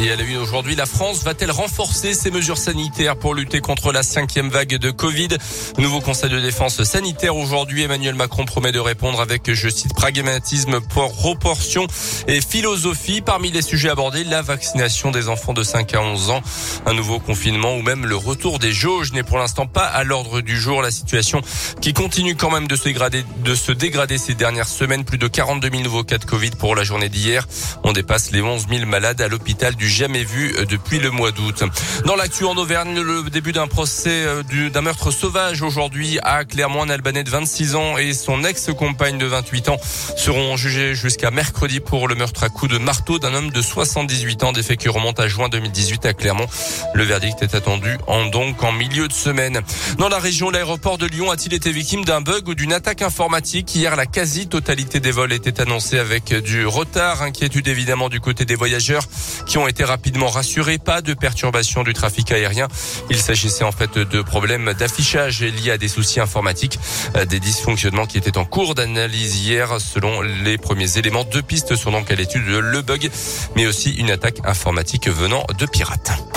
Et à la une aujourd'hui, la France va-t-elle renforcer ses mesures sanitaires pour lutter contre la cinquième vague de Covid? Nouveau conseil de défense sanitaire aujourd'hui. Emmanuel Macron promet de répondre avec, je cite, pragmatisme, proportion et philosophie. Parmi les sujets abordés, la vaccination des enfants de 5 à 11 ans, un nouveau confinement ou même le retour des jauges n'est pour l'instant pas à l'ordre du jour. La situation qui continue quand même de se dégrader, de se dégrader ces dernières semaines. Plus de 42 000 nouveaux cas de Covid pour la journée d'hier. On dépasse les 11 000 malades à l'hôpital du jamais vu euh, depuis le mois d'août. Dans l'actu en Auvergne, le début d'un procès euh, d'un meurtre sauvage aujourd'hui à Clermont. Un Albanais de 26 ans et son ex-compagne de 28 ans seront jugés jusqu'à mercredi pour le meurtre à coups de marteau d'un homme de 78 ans, des faits qui remontent à juin 2018 à Clermont. Le verdict est attendu en donc en milieu de semaine. Dans la région, l'aéroport de Lyon a-t-il été victime d'un bug ou d'une attaque informatique Hier, la quasi-totalité des vols était annoncée avec du retard. Inquiétude évidemment du côté des voyageurs qui ont été rapidement rassuré. Pas de perturbation du trafic aérien. Il s'agissait en fait de problèmes d'affichage liés à des soucis informatiques, euh, des dysfonctionnements qui étaient en cours d'analyse hier. Selon les premiers éléments, deux pistes sont donc à l'étude, le bug, mais aussi une attaque informatique venant de pirates.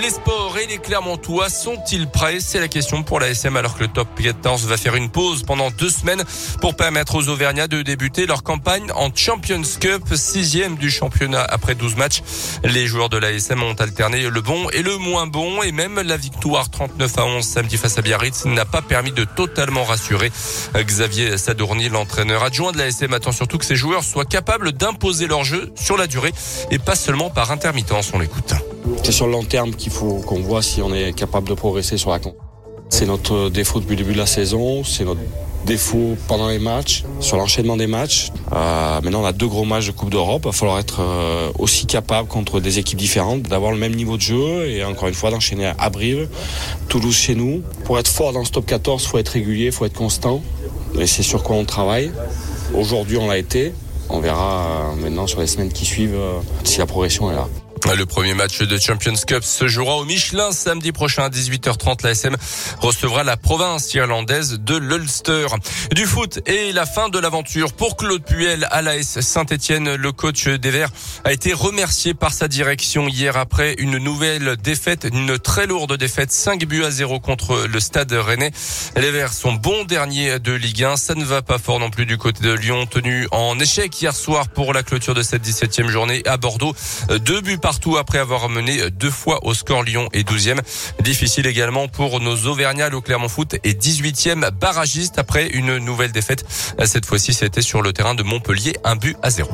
Les sports et les Clermontois sont-ils prêts? C'est la question pour la SM alors que le top 14 va faire une pause pendant deux semaines pour permettre aux Auvergnats de débuter leur campagne en Champions Cup, sixième du championnat après 12 matchs. Les joueurs de la SM ont alterné le bon et le moins bon et même la victoire 39 à 11 samedi face à Biarritz n'a pas permis de totalement rassurer Xavier Sadourny, l'entraîneur adjoint de la SM. Attend surtout que ces joueurs soient capables d'imposer leur jeu sur la durée et pas seulement par intermittence. On l'écoute. C'est sur le long terme qu'il faut qu'on voit si on est capable de progresser sur la compte. C'est notre défaut depuis le début de la saison, c'est notre défaut pendant les matchs, sur l'enchaînement des matchs. Euh, maintenant, on a deux gros matchs de Coupe d'Europe. Il va falloir être euh, aussi capable contre des équipes différentes, d'avoir le même niveau de jeu et encore une fois d'enchaîner à Brive, Toulouse chez nous. Pour être fort dans ce top 14, il faut être régulier, il faut être constant. Et c'est sur quoi on travaille. Aujourd'hui, on l'a été. On verra euh, maintenant sur les semaines qui suivent si la progression est là. Le premier match de Champions Cup se jouera au Michelin samedi prochain à 18h30. La SM recevra la province irlandaise de l'Ulster. Du foot et la fin de l'aventure pour Claude Puel à l'AS Saint-Etienne. Le coach des Verts a été remercié par sa direction hier après une nouvelle défaite, une très lourde défaite, 5 buts à 0 contre le Stade Rennais. Les Verts sont bons derniers de Ligue 1. Ça ne va pas fort non plus du côté de Lyon, tenu en échec hier soir pour la clôture de cette 17e journée à Bordeaux. Deux buts par partout après avoir mené deux fois au score Lyon et 12e. Difficile également pour nos Auvergnats. Le Clermont Foot et 18e barragiste après une nouvelle défaite. Cette fois-ci, c'était sur le terrain de Montpellier, un but à zéro.